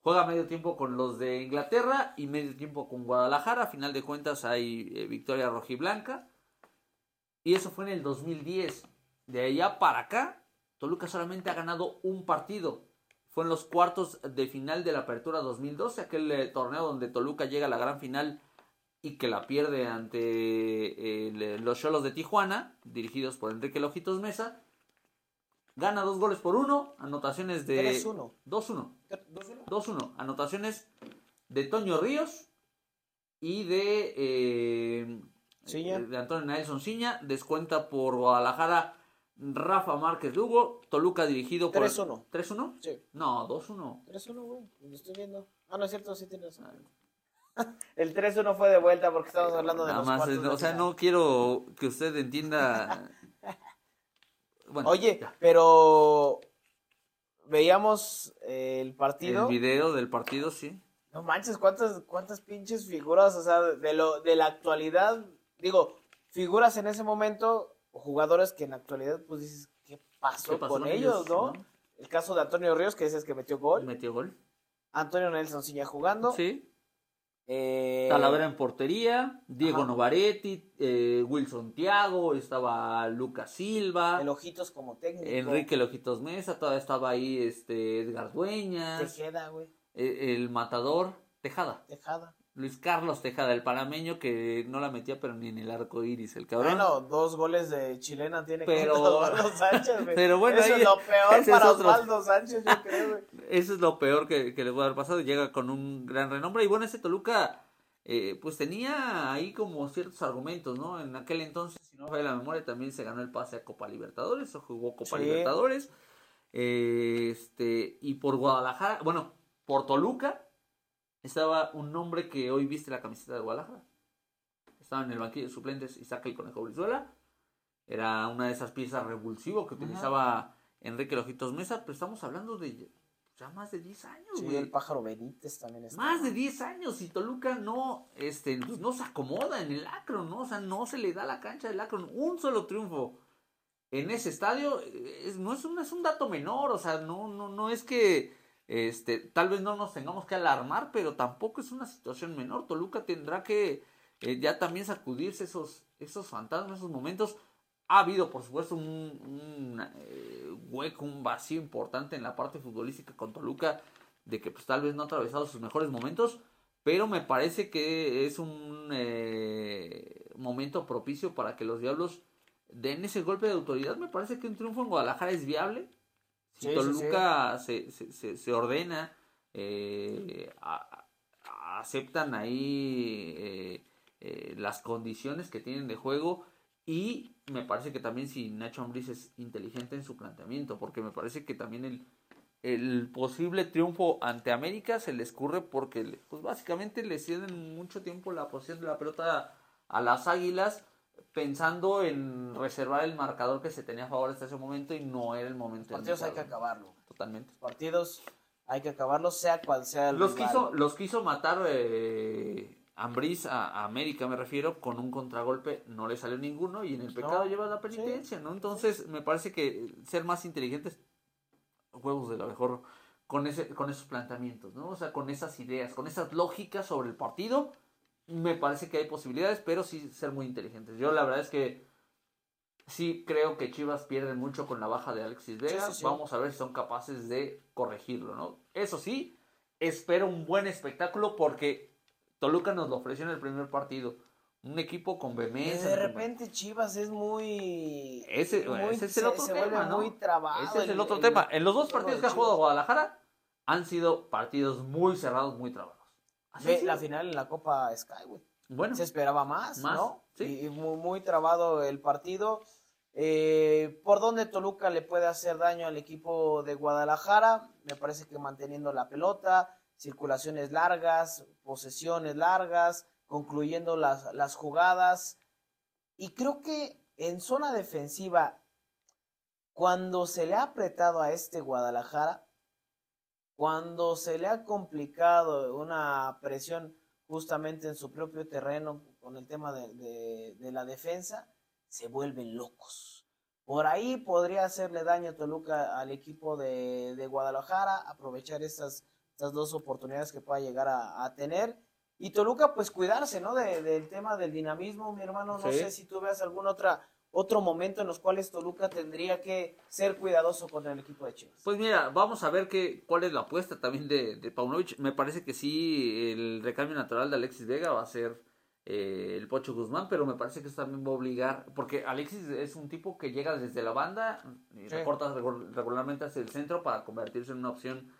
Juega medio tiempo con los de Inglaterra y medio tiempo con Guadalajara. A final de cuentas hay victoria rojiblanca. Y eso fue en el 2010. De allá para acá, Toluca solamente ha ganado un partido. Fue en los cuartos de final de la Apertura 2012, aquel eh, torneo donde Toluca llega a la gran final y que la pierde ante eh, los Cholos de Tijuana, dirigidos por Enrique Lojitos Mesa. Gana dos goles por uno, anotaciones de 3-1. 2-1. 2-1. 2-1. Anotaciones de Toño Ríos y de, eh, Ciña. de Antonio Nelson Ciña. Descuenta por Guadalajara Rafa Márquez Lugo. Toluca dirigido por. 3-1. ¿3-1? Sí. No, 2-1. 3-1, güey. Lo estoy viendo. Ah, no es cierto, sí tienes razón. El 3-1 fue de vuelta porque estamos hablando de Nada los más, eh, de o sea, no quiero que usted entienda. Bueno, Oye, ya. pero veíamos eh, el partido. el video del partido, sí. No manches, cuántas, cuántas pinches figuras, o sea, de lo, de la actualidad, digo, figuras en ese momento, jugadores que en la actualidad, pues dices, ¿qué pasó, ¿Qué pasó con con ellos, ellos, no? no? El caso de Antonio Ríos, que dices que metió gol, Metió gol. Antonio Nelson sigue jugando, Sí. eh, Talavera en portería, Diego Ajá. Novaretti, eh, Wilson Tiago, estaba Lucas Silva, el Ojitos como técnico, Enrique Lojitos Mesa, todavía estaba ahí este Edgar Dueñas, Tejeda, güey, eh, el matador Tejada, Tejada. Luis Carlos Tejada, el panameño que no la metía pero ni en el arco iris, el cabrón. Bueno, dos goles de chilena tiene Pero- Osvaldo Sánchez, güey. Pero bueno, Eso ahí- es lo peor para otro. Osvaldo Sánchez, yo creo, güey. Eso es lo peor que, que le puede haber pasado. Llega con un gran renombre. Y bueno, ese Toluca, eh, pues tenía ahí como ciertos argumentos, ¿no? En aquel entonces, si no falla la memoria, también se ganó el pase a Copa Libertadores, o jugó Copa Sí. Libertadores. Eh, este, y por Guadalajara, bueno, por Toluca, estaba un nombre que hoy viste la camiseta de Guadalajara. estaba en el banquillo de suplentes Isaac el Conejo Brizuela. Era una de esas piezas revulsivo que utilizaba Enrique Lojitos Mesa, pero estamos hablando de ya más de 10 años, Sí, güey. el pájaro Benítez también está. Más de 10 años y Toluca no, este, pues, no se acomoda en el Akron, ¿no? O sea, no se le da la cancha del Akron. Un solo triunfo en ese estadio eh, es- no es un, es un dato menor, o sea, no, no, no es que este, tal vez no nos tengamos que alarmar, pero tampoco es una situación menor. Toluca tendrá que eh, ya también sacudirse esos, esos fantasmas, esos momentos. Ha habido, por supuesto, un, eh, hueco, un vacío importante en la parte futbolística con Toluca, de que pues tal vez no ha atravesado sus mejores momentos, pero me parece que es un eh, momento propicio para que los Diablos den ese golpe de autoridad. Me parece que un triunfo en Guadalajara es viable. Si Sí, sí, Toluca Se, se, se- ordena, eh, a- a- aceptan ahí eh, eh, las condiciones que tienen de juego y me parece que también si Nacho Ambriz es inteligente en su planteamiento, porque me parece que también el, el posible triunfo ante América se le escurre porque pues básicamente le ceden mucho tiempo la posición de la pelota a las Águilas pensando en reservar el marcador que se tenía a favor hasta ese momento y no era el momento partidos hay que acabarlo. totalmente. Partidos hay que acabarlos, sea cual sea el los rival. quiso los quiso matar eh, Ambriz a, a América me refiero con un contragolpe no le salió ninguno y en el pecado No, lleva la penitencia no entonces me parece que ser más inteligentes huevos de la mejor con ese con esos planteamientos no o sea con esas ideas con esas lógicas sobre el partido me parece que hay posibilidades pero sí ser muy inteligentes yo la verdad es que sí creo que Chivas pierde mucho con la baja de Alexis Vega sí, sí. vamos a ver si son capaces de corregirlo no eso sí espero un buen espectáculo porque Toluca nos lo ofreció en el primer partido. Un equipo con vehemencia. de repente Chivas es muy. Ese, muy- ese es el otro se tema, muy trabado. Ese es el, el- otro el tema. En los dos partidos que ha jugado. Guadalajara han sido partidos muy cerrados, muy trabados. Así Ve ha sido. la final en la Copa Sky, güey. Bueno, Se esperaba más, Más, ¿no? sí. Y, y muy, muy trabado el partido. Eh, ¿Por dónde Toluca le puede hacer daño al equipo de Guadalajara? Me parece que manteniendo la pelota, circulaciones largas, posesiones largas, concluyendo las, las jugadas. Y creo que en zona defensiva, cuando se le ha apretado a este Guadalajara, cuando se le ha complicado una presión justamente en su propio terreno con el tema de, de- de la defensa, se vuelven locos. Por ahí podría hacerle daño a Toluca al equipo de, de Guadalajara, aprovechar estas, estas dos oportunidades que pueda llegar a, a tener. Y Toluca, pues cuidarse, ¿no? De- del tema del dinamismo, mi hermano. No Sí. sé si tú veas algún otra, otro momento en los cuales Toluca tendría que ser cuidadoso con el equipo de Chivas. pues mira, vamos a ver qué, cuál es la apuesta también de, de Paunovic. Me parece que sí, el recambio natural de Alexis Vega va a ser eh, el Pocho Guzmán, pero me parece que eso también va a obligar, porque Alexis es un tipo que llega desde la banda y Sí. recorta regu- regularmente hacia el centro para convertirse en una opción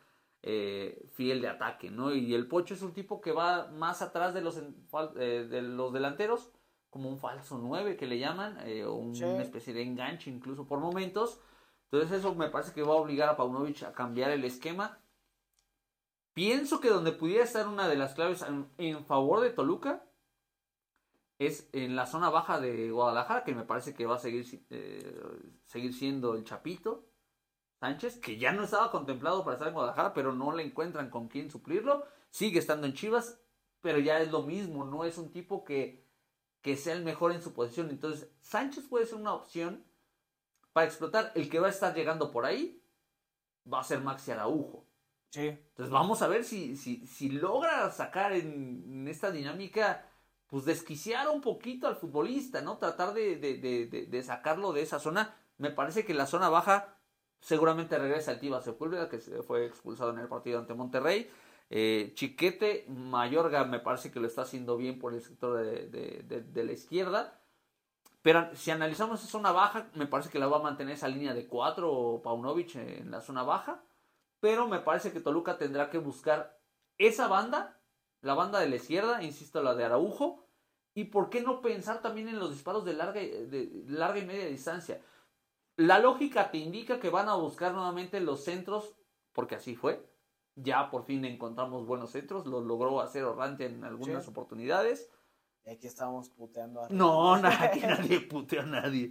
eh, fiel de ataque, ¿no? Y el Pocho es un tipo que va más atrás de los, eh, de los delanteros, como un falso 9 que le llaman, eh, o un- Sí. una especie de enganche incluso por momentos. Entonces eso me parece que va a obligar a Paunovic a cambiar el esquema. Pienso que donde pudiera estar una de las claves en, en favor de Toluca es en la zona baja de Guadalajara, que me parece que va a seguir, eh, seguir siendo el Chapito Sánchez, que ya no estaba contemplado para estar en Guadalajara, pero no le encuentran con quién suplirlo. Sigue estando en Chivas, pero ya es lo mismo, no es un tipo que, que sea el mejor en su posición. Entonces, Sánchez puede ser una opción para explotar. El que va a estar llegando por ahí va a ser Maxi Araujo. Sí. Entonces vamos a ver si, si, si logra sacar en, en esta dinámica, pues desquiciar un poquito al futbolista, ¿no? Tratar de, de, de, de- sacarlo de esa zona. Me parece que la zona baja seguramente regresa el Tiva Sepúlveda, que se fue expulsado en el partido ante Monterrey. Eh, Chiquete, Mayorga me parece que lo está haciendo bien por el sector de, la izquierda. Pero si analizamos esa zona baja, me parece que la va a mantener esa línea de 4 Paunovic en la zona baja pero me parece que Toluca tendrá que buscar esa banda, la banda de la izquierda, insisto, la de Araujo, y por qué no pensar también en los disparos de larga, de larga y media distancia. La lógica te indica que van a buscar nuevamente los centros, porque así fue. Ya por fin encontramos buenos centros, lo logró hacer Orrante en algunas Sí. oportunidades. Y aquí estábamos puteando. a- No, na- aquí nadie puteó a nadie.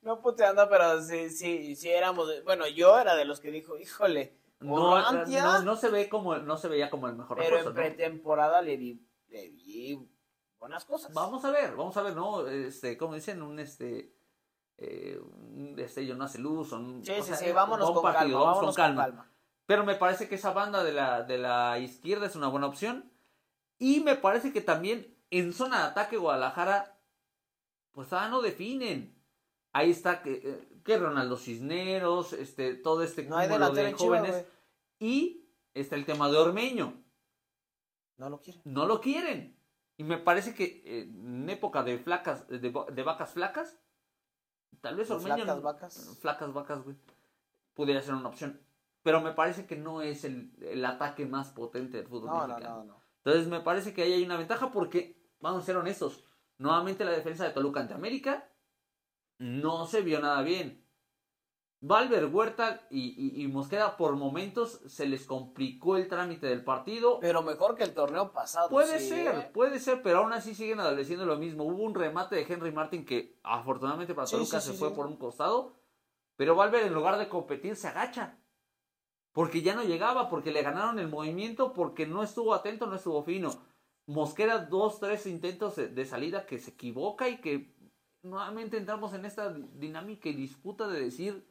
No puteando, pero sí, sí, sí éramos. Bueno, yo era de los que dijo, híjole, No, Orrantia, no, no se ve como, no se veía como el mejor pero refuerzo, en ¿no? pretemporada le vi, le vi buenas cosas. Vamos a ver, vamos a ver, ¿no? Este, como dicen, un este, eh, un destello no hace luz. un- Sí, sí, sea, sí, eh, vámonos un con partido, calma, vamos vámonos con calma. con calma. Pero me parece que esa banda de la, de la izquierda es una buena opción. Y me parece que también en zona de ataque Guadalajara, pues ah, no definen. Ahí está que, eh, que Ronaldo Cisneros, este, todo este No cúmulo de jóvenes. y está el tema de Ormeño. No lo quiere. No lo quieren. Y me parece que eh, en época de flacas, de, de vacas flacas, tal vez Ormeño. flacas vacas. Flacas vacas, güey. Pudiera ser una opción. Pero me parece que no es el, el ataque más potente del fútbol No, no, mexicano. no, no. Entonces me parece que ahí hay una ventaja porque, vamos a ser honestos, nuevamente la defensa de Toluca ante América no se vio nada bien. Valver, Huerta y, y- y Mosquera por momentos se les complicó el trámite del partido. Pero mejor que el torneo pasado. Puede sí, ser, ¿eh? puede ser, pero aún así siguen adoleciendo lo mismo. Hubo un remate de Henry Martin que afortunadamente para Sí, Toluca sí, se fue por un costado, pero Valver en lugar de competir se agacha. Porque ya no llegaba, porque le ganaron el movimiento, porque no estuvo atento, no estuvo fino. Mosquera dos, tres intentos de, salida que se equivoca y que nuevamente entramos en esta di- dinámica y disputa de decir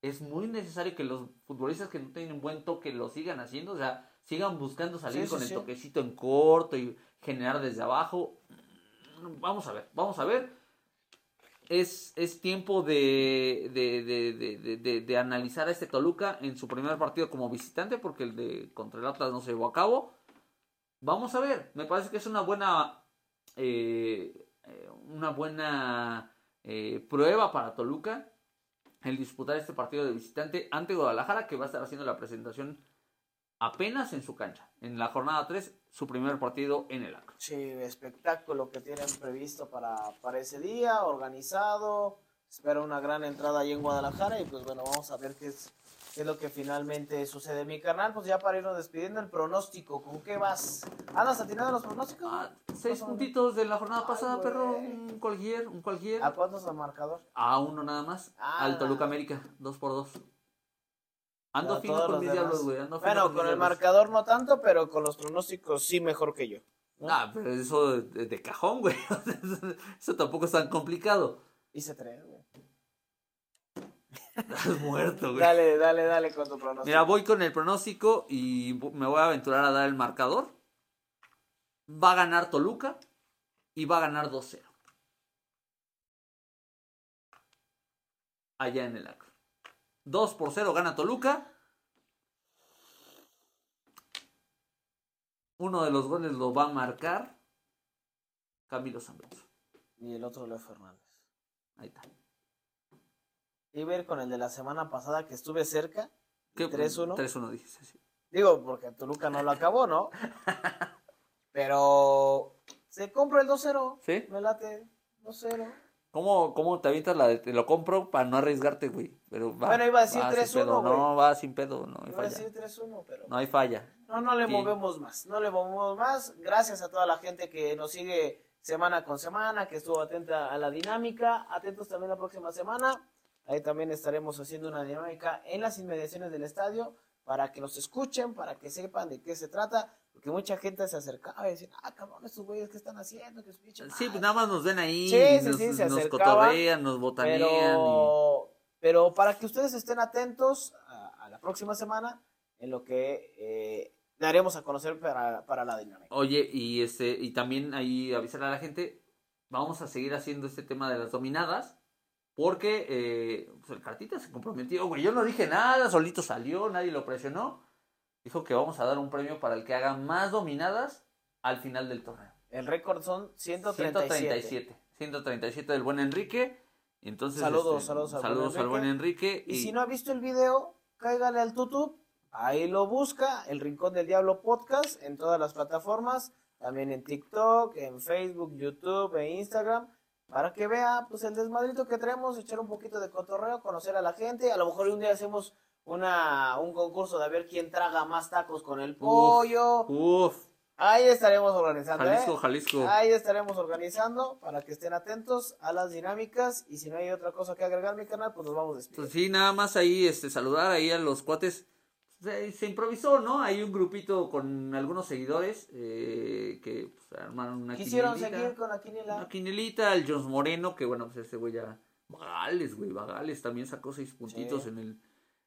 es muy necesario que los futbolistas que no tienen buen toque lo sigan haciendo, o sea, sigan buscando salir Sí, sí, con el sí. toquecito en corto y generar desde abajo. Vamos a ver, vamos a ver. Es, es tiempo de, de, de, de, analizar a este Toluca en su primer partido como visitante, porque el de contra el Atlas no se llevó a cabo. Vamos a ver, me parece que es una buena eh, eh, una buena eh, prueba para Toluca el disputar este partido de visitante ante Guadalajara, que va a estar haciendo la presentación apenas en su cancha. En la jornada 3, su primer partido en el Acro. Sí, espectáculo que tienen previsto para, para ese día, organizado. Espero una gran entrada ahí en Guadalajara y pues bueno, vamos a ver qué es, qué es lo que finalmente sucede. Mi carnal, pues ya para irnos despidiendo el pronóstico, ¿con qué vas? ¿Andas atinando los pronósticos? Ah, seis puntitos de la jornada Ay, pasada, güey. perro. Un cualquier, un cualquier. ¿A cuántos al marcador? A uno nada más. Ah. Al Toluca América, dos por dos. Ando fino con mis diablos, güey. ando fino Bueno, con el marcador no tanto, pero con los pronósticos sí mejor que yo. Ah, pero eso de, de cajón, güey. eso tampoco es tan complicado. Hice tres, güey. Estás muerto, güey. Dale, dale, dale con tu pronóstico. Mira, voy con el pronóstico y me voy a aventurar a dar el marcador. Va a ganar Toluca y va a ganar 2-0. Allá en el Acro. 2 por 0 gana Toluca. Uno de los goles lo va a marcar Camilo Zambeto. Y el otro Leo Fernández. Ahí está. A ir con el de la semana pasada que estuve cerca. ¿Qué? 3-1. 3-1 dijiste, sí. Digo, porque Toluca no lo acabó, ¿no? Pero se compra el 2-0. ¿Sí? Me late 2-0. ¿Cómo, ¿Cómo te avientas la de te lo compro para no arriesgarte, güey? Pero va, Bueno, iba a decir va sin 3-1, pedo. güey. No, va sin pedo, no hay Iba a falla. decir 3-1, pero No hay falla. no, no le Sí. movemos más. No le movemos más. Gracias a toda la gente que nos sigue semana con semana, que estuvo atenta a la dinámica. Atentos también la próxima semana. Ahí también estaremos haciendo una dinámica en las inmediaciones del estadio para que nos escuchen, para que sepan de qué se trata. Porque mucha gente se acercaba y decía, ah, cabrón, estos güeyes, ¿qué están haciendo? Pinche Sí, madre". pues nada más nos ven ahí, Sí, sí, nos, sí, se nos cotorrean, nos botanean. Pero, pero para que ustedes estén atentos a, a la próxima semana en lo que eh, daremos a conocer para, para la dinámica. Oye, y este, y también ahí avisar a la gente, vamos a seguir haciendo este tema de las dominadas. Porque eh, pues el cartita se comprometió, güey. Yo no dije nada, solito salió, nadie lo presionó. Dijo que vamos a dar un premio para el que haga más dominadas al final del torneo. El récord son 137. 137. 137 del buen Enrique. Entonces, Saludos, este, saludos al buen saludos al buen Enrique. Y si no ha visto el video, cáigale al YouTube. Ahí lo busca, El Rincón del Diablo Podcast, en todas las plataformas. También en TikTok, en Facebook, YouTube e Instagram. Para que vea pues el desmadrito que traemos, echar un poquito de cotorreo, conocer a la gente. A lo mejor un día hacemos una, un concurso de ver quién traga más tacos con el pollo. Uf, Ahí estaremos organizando. Jalisco, ¿eh? Jalisco. Ahí estaremos organizando para que estén atentos a las dinámicas. Y si no hay otra cosa que agregar mi canal, pues nos vamos despidiendo. Pues sí, nada más ahí este, saludar ahí a los cuates. Se, se improvisó, ¿no? Hay un grupito con algunos seguidores eh, que pues, armaron una Quisieron quinielita. seguir con la quiniela. Una quinelita, el Jones Moreno, que bueno, pues ese güey ya. Vagales, güey, Vagales también sacó seis puntitos Sí. en el,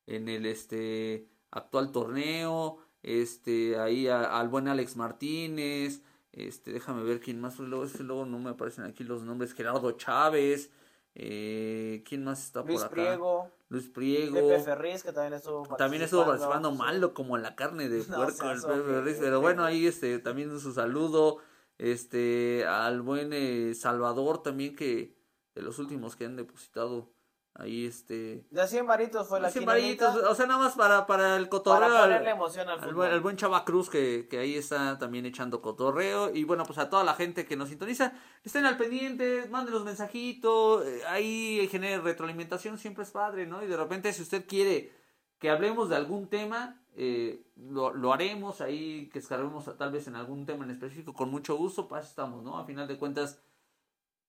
en el este actual torneo. Este, ahí a- al buen Alex Martínez. Este, déjame ver quién más. Luego, luego no me aparecen aquí los nombres. Gerardo Chávez. Eh, ¿Quién más está Luis por acá? Priego, Luis Priego. Pepe Ferriz, que también estuvo También estuvo participando malo como la carne de No puerco el Pepe. Ferriz, pero bueno ahí este también su saludo este al buen eh, Salvador también que de los últimos que han depositado ahí este De 100 varitos fue la cien quinielita. varitos, o sea nada más para para el Para cotorreo al- ponerle emoción al al al buen Chava Cruz que, que ahí está también echando cotorreo. Y bueno, pues a toda la gente que nos sintoniza, estén al pendiente, mándenos mensajitos, eh, ahí genere retroalimentación, siempre es padre, ¿no? Y de repente si usted quiere que hablemos de algún tema, eh, lo, lo haremos ahí, que escarguemos tal vez en algún tema en específico, con mucho gusto, pues estamos, ¿no? A final de cuentas,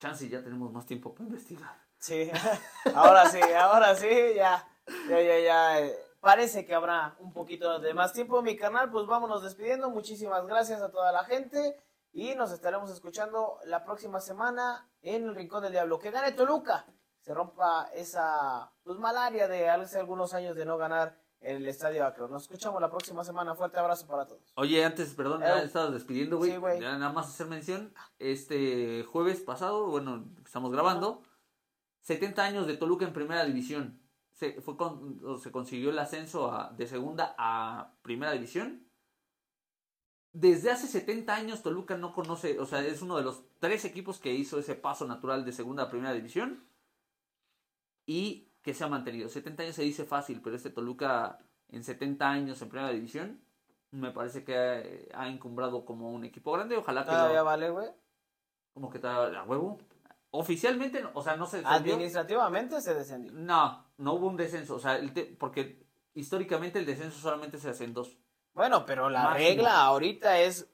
chance ya tenemos más tiempo para investigar. Sí, ahora sí, ahora sí, ya, ya, ya, ya. eh, Parece que habrá un poquito de más tiempo en mi canal, pues vámonos despidiendo. Muchísimas gracias a toda la gente y nos estaremos escuchando la próxima semana en el Rincón del Diablo. Que gane Toluca, se rompa esa pues malaria de hace algunos años de no ganar en el Estadio Acro. Nos escuchamos la próxima semana. Fuerte abrazo para todos. Oye, antes, perdón, ya estabas despidiendo, güey. sí, nada más hacer mención. Este jueves pasado, bueno, estamos grabando, 70 años de Toluca en primera división. Se, fue con- se consiguió el ascenso a- de segunda a primera división. Desde hace 70 años Toluca no conoce, o sea, es uno de los tres equipos que hizo ese paso natural de segunda a primera división y que se ha mantenido. 70 años se dice fácil, pero este Toluca en 70 años en primera división me parece que ha, ha encumbrado como un equipo grande. Ojalá que Todavía lo- vale, güey. como que está a huevo. Oficialmente, no, o sea, no se descendió. Administrativamente se descendió. No, no hubo un descenso, o sea, el te- porque históricamente el descenso solamente se hace en dos. Bueno, pero la Máximo. regla ahorita es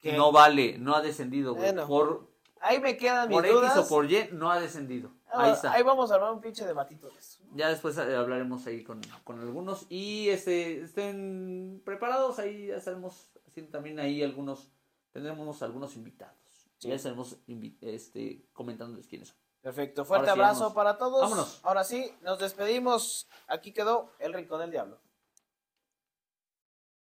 que No vale, no ha descendido, güey. Bueno. Por, ahí me quedan mis por X dudas. o por Y no ha descendido. Ah, Ahí está. Ahí vamos a armar un pinche debatito de eso. Ya después eh, hablaremos ahí con, con algunos. Y este estén preparados, ahí ya estaremos haciendo también ahí algunos, tendremos algunos invitados. Sí. Ya estaremos este, comentándoles quiénes son. Perfecto. Fuerte Ahora abrazo para todos. Vámonos. Ahora sí, nos despedimos. Aquí quedó el Rincón del Diablo.